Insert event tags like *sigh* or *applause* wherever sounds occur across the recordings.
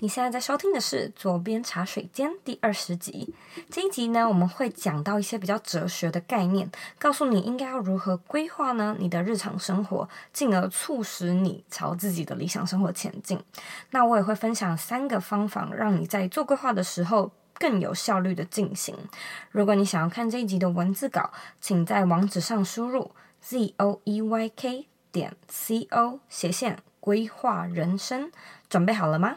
你现在在收听的是《左边茶水间》第二十集。这一集呢，我们会讲到一些比较哲学的概念，告诉你应该要如何规划呢你的日常生活，进而促使你朝自己的理想生活前进。那我也会分享三个方法，让你在做规划的时候更有效率的进行。如果你想要看这一集的文字稿，请在网址上输入 z o e y k 点 c o 斜线规划人生。准备好了吗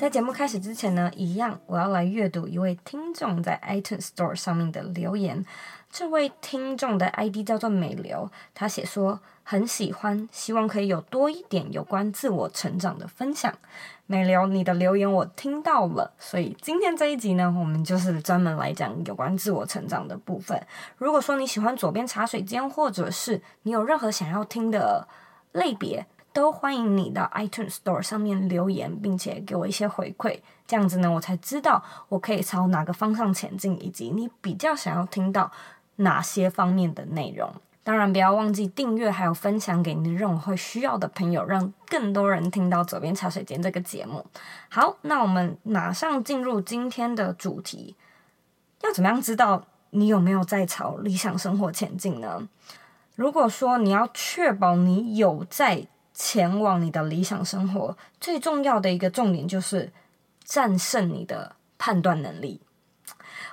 在节目开始之前呢，一样我要来阅读一位听众在 iTunes Store 上面的留言。这位听众的 ID 叫做美流，他写说很喜欢，希望可以有多一点有关自我成长的分享。美流，你的留言我听到了，所以今天这一集呢，我们就是专门来讲有关自我成长的部分。如果说你喜欢左边茶水间，或者是你有任何想要听的类别，都欢迎你到 iTunes Store 上面留言，并且给我一些回馈，这样子呢，我才知道我可以朝哪个方向前进，以及你比较想要听到哪些方面的内容？当然，不要忘记订阅，还有分享给你认为会需要的朋友，让更多人听到《左边茶水间》这个节目。好，那我们马上进入今天的主题。要怎么样知道你有没有在朝理想生活前进呢？如果说你要确保你有在前往你的理想生活，最重要的一个重点就是战胜你的判断能力。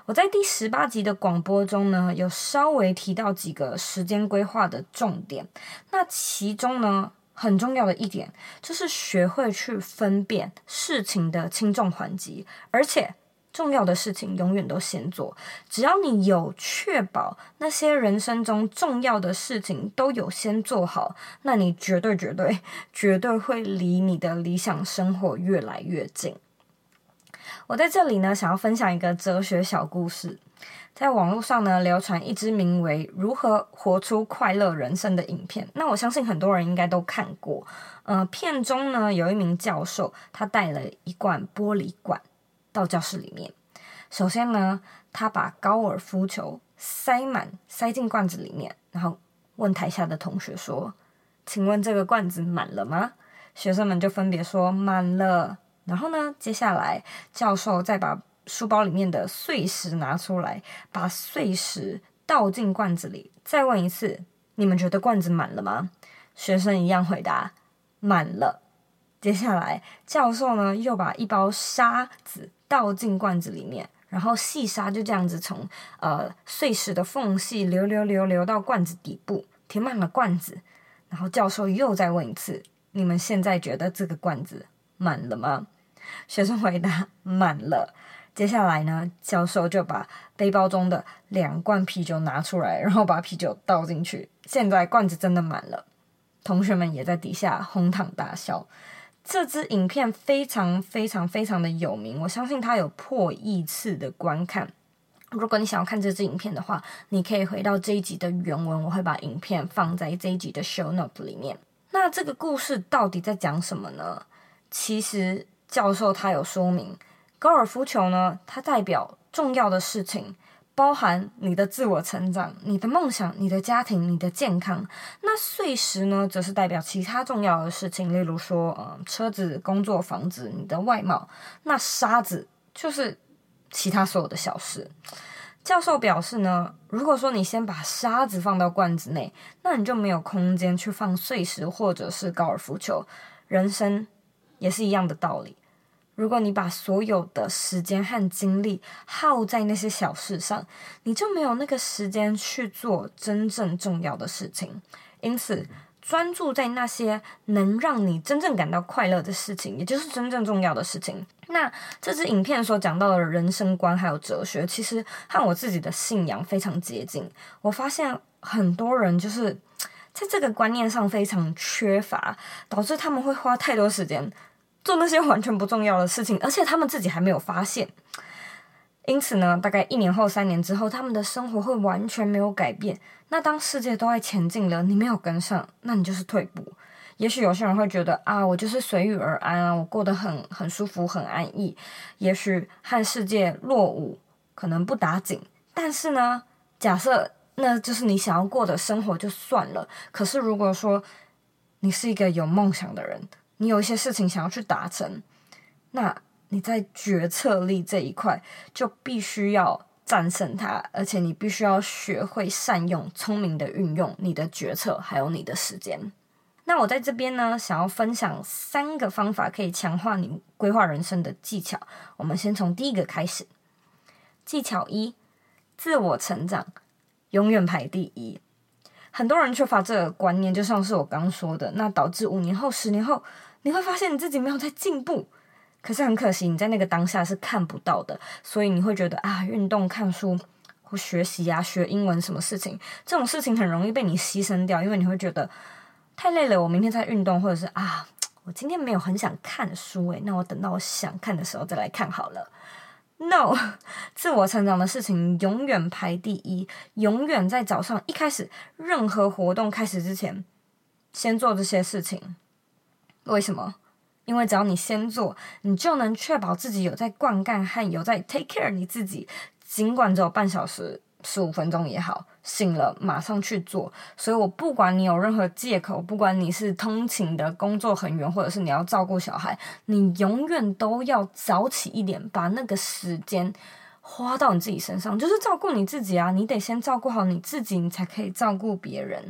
我在第十八集的广播中呢，有稍微提到几个时间规划的重点。那其中呢，很重要的一点就是学会去分辨事情的轻重缓急，而且重要的事情永远都先做。只要你有确保那些人生中重要的事情都有先做好，那你绝对绝对绝对会离你的理想生活越来越近。我在这里呢，想要分享一个哲学小故事。在网络上呢，流传一支名为《如何活出快乐人生》的影片。那我相信很多人应该都看过。呃，片中呢，有一名教授，他带了一罐玻璃罐到教室里面。首先呢，他把高尔夫球塞满，塞进罐子里面，然后问台下的同学说：“请问这个罐子满了吗？”学生们就分别说：“满了。”然后呢，接下来教授再把书包里面的碎石拿出来，把碎石倒进罐子里，再问一次：你们觉得罐子满了吗？学生一样回答：满了。接下来教授呢，又把一包沙子倒进罐子里面，然后细沙就这样子从呃碎石的缝隙流流流流到罐子底部，填满了罐子。然后教授又再问一次：你们现在觉得这个罐子满了吗？*laughs* 学生回答满了。接下来呢，教授就把背包中的两罐啤酒拿出来，然后把啤酒倒进去。现在罐子真的满了。同学们也在底下哄堂大笑。这支影片非常非常非常的有名，我相信它有破亿次的观看。如果你想要看这支影片的话，你可以回到这一集的原文，我会把影片放在这一集的 show note 里面。那这个故事到底在讲什么呢？其实。教授他有说明，高尔夫球呢，它代表重要的事情，包含你的自我成长、你的梦想、你的家庭、你的健康。那碎石呢，则是代表其他重要的事情，例如说，呃，车子、工作、房子、你的外貌。那沙子就是其他所有的小事。教授表示呢，如果说你先把沙子放到罐子内，那你就没有空间去放碎石或者是高尔夫球。人生。也是一样的道理。如果你把所有的时间和精力耗在那些小事上，你就没有那个时间去做真正重要的事情。因此，专注在那些能让你真正感到快乐的事情，也就是真正重要的事情。那这支影片所讲到的人生观还有哲学，其实和我自己的信仰非常接近。我发现很多人就是 *tsk* 在这个观念上非常缺乏，导致他们会花太多时间。做那些完全不重要的事情，而且他们自己还没有发现。因此呢，大概一年后、三年之后，他们的生活会完全没有改变。那当世界都在前进了，你没有跟上，那你就是退步。也许有些人会觉得啊，我就是随遇而安啊，我过得很很舒服，很安逸。也许和世界落伍，可能不打紧。但是呢，假设那就是你想要过的生活就算了。可是如果说你是一个有梦想的人，你有一些事情想要去达成，那你在决策力这一块就必须要战胜它，而且你必须要学会善用、聪明的运用你的决策，还有你的时间。那我在这边呢，想要分享三个方法，可以强化你规划人生的技巧。我们先从第一个开始。技巧一：自我成长永远排第一。很多人缺乏这个观念，就像是我刚说的，那导致五年后、十年后，你会发现你自己没有在进步。可是很可惜，你在那个当下是看不到的，所以你会觉得啊，运动、看书或学习啊，学英文什么事情，这种事情很容易被你牺牲掉，因为你会觉得太累了，我明天再运动，或者是啊，我今天没有很想看书，诶，那我等到我想看的时候再来看好了。No，*laughs* 自我成长的事情永远排第一，永远在早上一开始任何活动开始之前，先做这些事情。为什么？因为只要你先做，你就能确保自己有在灌溉和有在 take care 你自己，尽管只有半小时、十五分钟也好，醒了马上去做。所以我不管你有任何借口，不管你是通勤的工作很远，或者是你要照顾小孩，你永远都要早起一点，把那个时间花到你自己身上，就是照顾你自己啊！你得先照顾好你自己，你才可以照顾别人。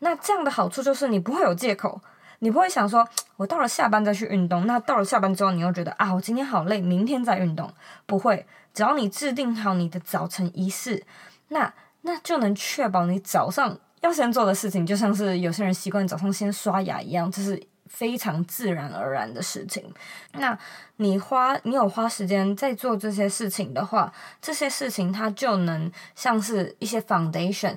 那这样的好处就是你不会有借口。你不会想说，我到了下班再去运动。那到了下班之后，你又觉得啊，我今天好累，明天再运动。不会，只要你制定好你的早晨仪式，那那就能确保你早上要先做的事情，就像是有些人习惯早上先刷牙一样，这是非常自然而然的事情。那你花，你有花时间在做这些事情的话，这些事情它就能像是一些 foundation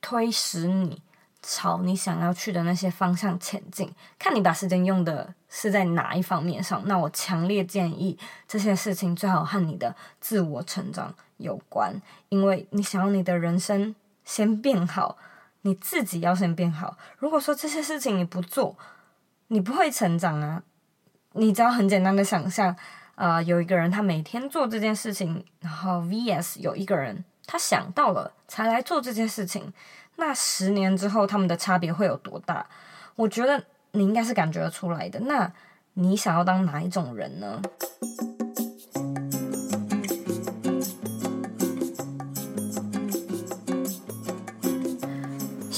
推使你。朝你想要去的那些方向前进，看你把时间用的是在哪一方面上。那我强烈建议这些事情最好和你的自我成长有关，因为你想要你的人生先变好，你自己要先变好。如果说这些事情你不做，你不会成长啊。你只要很简单的想象，啊、呃，有一个人他每天做这件事情，然后 VS 有一个人他想到了才来做这件事情。那十年之后，他们的差别会有多大？我觉得你应该是感觉得出来的。那你想要当哪一种人呢？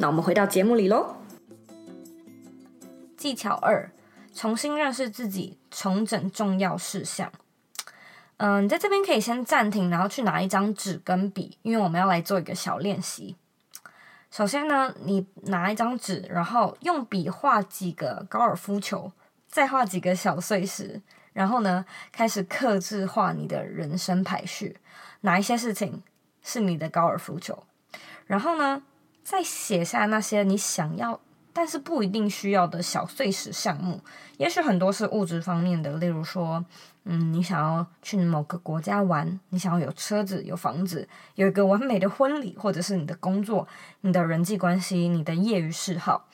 那我们回到节目里喽。技巧二：重新认识自己，重整重要事项。嗯、在这边可以先暂停，然后去拿一张纸跟笔，因为我们要来做一个小练习。首先呢，你拿一张纸，然后用笔画几个高尔夫球，再画几个小碎石，然后呢，开始客制画你的人生排序。哪一些事情是你的高尔夫球？然后呢，再写下那些你想要，但是不一定需要的小碎石项目。也许很多是物质方面的，例如说，嗯，你想要去某个国家玩，你想要有车子、有房子、有一个完美的婚礼，或者是你的工作、你的人际关系、你的业余嗜好。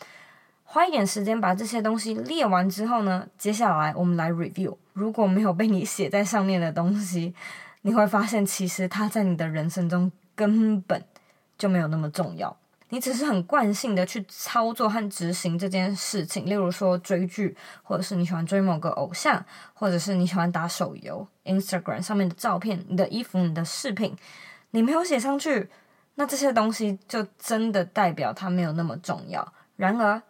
花一点时间把这些东西列完之后呢，接下来我们来 review。如果没有被你写在上面的东西，你会发现其实它在你的人生中根本就没有那么重要。你只是很惯性的去操作和执行这件事情，例如说追剧，或者是你喜欢追某个偶像，或者是你喜欢打手游，Instagram 上面的照片、你的衣服、你的饰品，你没有写上去，那这些东西就真的代表它没有那么重要。然而，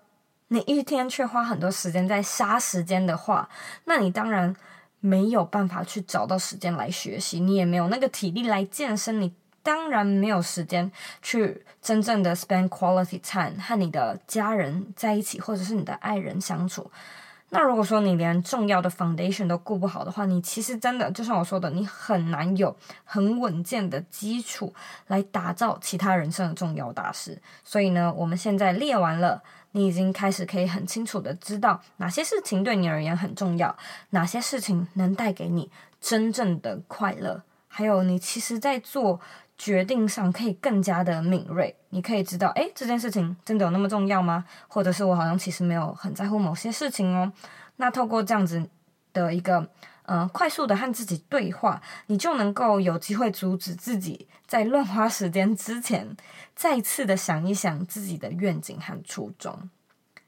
你一天却花很多时间在杀时间的话，那你当然没有办法去找到时间来学习，你也没有那个体力来健身，你。当然没有时间去真正的 spend quality time 和你的家人在一起，或者是你的爱人相处。那如果说你连重要的 foundation 都顾不好的话，你其实真的就像我说的，你很难有很稳健的基础来打造其他人生的重要大事。所以呢，我们现在列完了，你已经开始可以很清楚的知道哪些事情对你而言很重要，哪些事情能带给你真正的快乐，还有你其实在做。决定上可以更加的敏锐，你可以知道，诶，这件事情真的有那么重要吗？或者是我好像其实没有很在乎某些事情哦。那透过这样子的一个，呃，快速的和自己对话，你就能够有机会阻止自己在乱花时间之前，再次的想一想自己的愿景和初衷。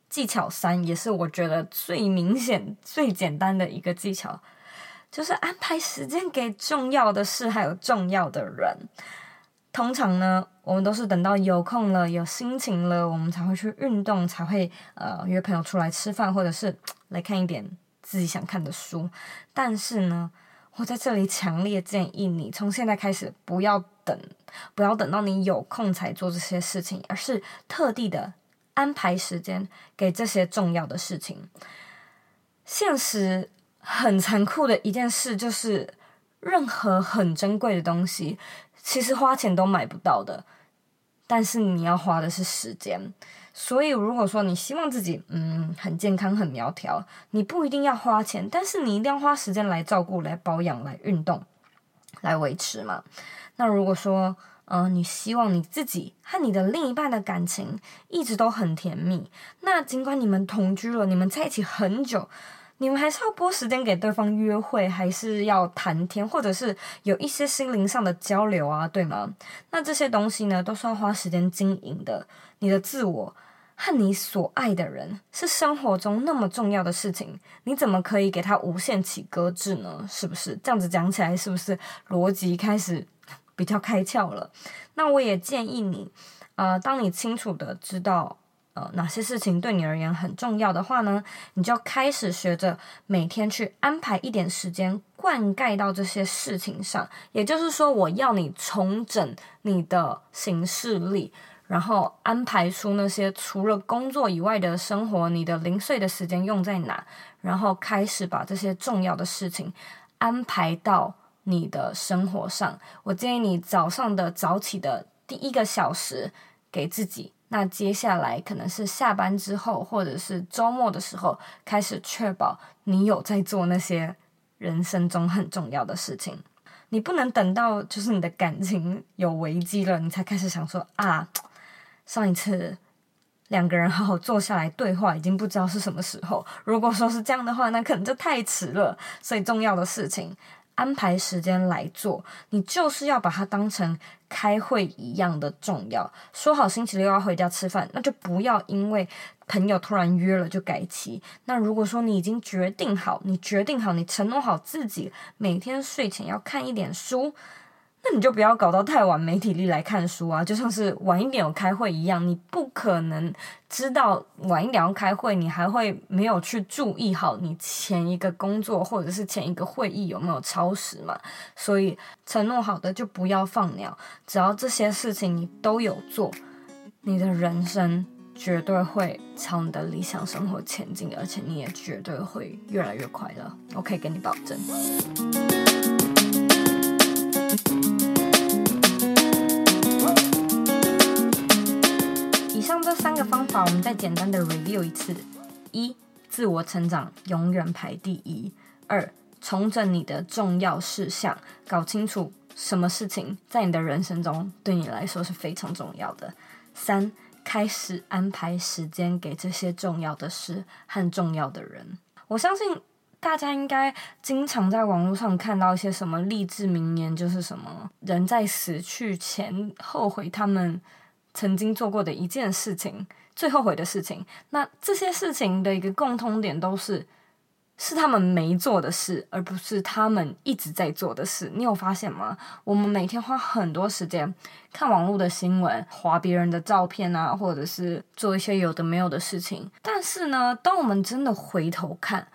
技巧三也是我觉得最明显、最简单的一个技巧。就是安排时间给重要的事，还有重要的人。通常呢，我们都是等到有空了、有心情了，我们才会去运动，才会呃约朋友出来吃饭，或者是来看一点自己想看的书。但是呢，我在这里强烈建议你，从现在开始不要等，不要等到你有空才做这些事情，而是特地的安排时间给这些重要的事情。现实。很残酷的一件事就是，任何很珍贵的东西，其实花钱都买不到的。但是你要花的是时间，所以如果说你希望自己嗯很健康、很苗条，你不一定要花钱，但是你一定要花时间来照顾、来保养、来运动、来维持嘛。那如果说嗯、呃，你希望你自己和你的另一半的感情一直都很甜蜜，那尽管你们同居了，你们在一起很久。你们还是要拨时间给对方约会，还是要谈天，或者是有一些心灵上的交流啊，对吗？那这些东西呢，都是要花时间经营的。你的自我和你所爱的人是生活中那么重要的事情，你怎么可以给他无限期搁置呢？是不是？这样子讲起来，是不是逻辑开始比较开窍了？那我也建议你，呃，当你清楚的知道。呃，哪些事情对你而言很重要的话呢？你就开始学着每天去安排一点时间，灌溉到这些事情上。也就是说，我要你重整你的行事历，然后安排出那些除了工作以外的生活，你的零碎的时间用在哪，然后开始把这些重要的事情安排到你的生活上。我建议你早上的早起的第一个小时给自己。那接下来可能是下班之后，或者是周末的时候，开始确保你有在做那些人生中很重要的事情。你不能等到就是你的感情有危机了，你才开始想说啊，上一次两个人好好坐下来对话，已经不知道是什么时候。如果说是这样的话，那可能就太迟了。所以重要的事情。安排时间来做，你就是要把它当成开会一样的重要。说好星期六要回家吃饭，那就不要因为朋友突然约了就改期。那如果说你已经决定好，你决定好，你承诺好自己每天睡前要看一点书。那你就不要搞到太晚没体力来看书啊，就像是晚一点有开会一样，你不可能知道晚一点要开会，你还会没有去注意好你前一个工作或者是前一个会议有没有超时嘛。所以承诺好的就不要放鸟，只要这些事情你都有做，你的人生绝对会朝你的理想生活前进，而且你也绝对会越来越快乐，我可以给你保证。三个方法，我们再简单的 review 一次：一、自我成长永远排第一；二、重整你的重要事项，搞清楚什么事情在你的人生中对你来说是非常重要的；三、开始安排时间给这些重要的事和重要的人。我相信。大家应该经常在网络上看到一些什么励志名言，就是什么人在死去前后悔他们曾经做过的一件事情，最后悔的事情。那这些事情的一个共通点都是，是他们没做的事，而不是他们一直在做的事。你有发现吗？我们每天花很多时间看网络的新闻，划别人的照片啊，或者是做一些有的没有的事情。但是呢，当我们真的回头看，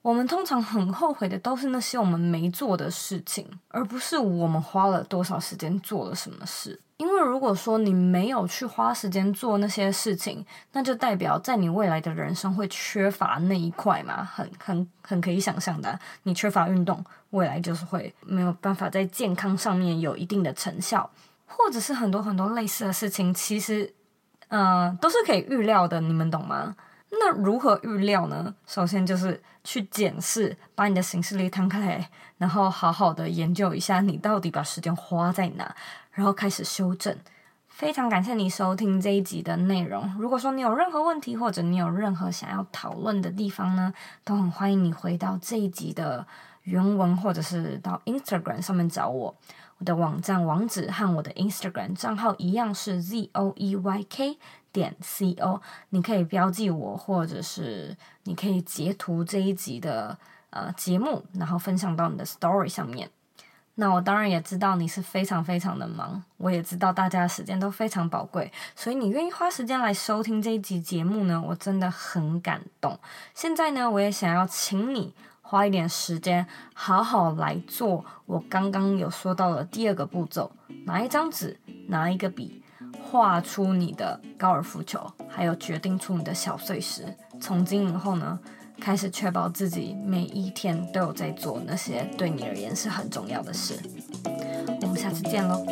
我们通常很后悔的都是那些我们没做的事情，而不是我们花了多少时间做了什么事。因为如果说你没有去花时间做那些事情，那就代表在你未来的人生会缺乏那一块嘛，很很很可以想象的。你缺乏运动，未来就是会没有办法在健康上面有一定的成效，或者是很多很多类似的事情，其实，嗯，都是可以预料的，你们懂吗？那如何预料呢？首先就是去检视，把你的行事历摊开来，然后好好的研究一下你到底把时间花在哪，然后开始修正。非常感谢你收听这一集的内容。如果说你有任何问题，或者你有任何想要讨论的地方呢，都很欢迎你回到这一集的原文，或者是到 Instagram 上面找我。我的网站网址和我的 Instagram 账号一样是 Z O E Y K 点 C O，你可以标记我，或者是你可以截图这一集的呃节目，然后分享到你的 Story 上面。那我当然也知道你是非常非常的忙，我也知道大家的时间都非常宝贵，所以你愿意花时间来收听这一集节目呢，我真的很感动。现在呢，我也想要请你。花一点时间，好好来做我刚刚有说到的第二个步骤：拿一张纸，拿一个笔，画出你的高尔夫球，还有决定出你的小碎石。从今以后呢，开始确保自己每一天都有在做那些对你而言是很重要的事。我们下次见喽。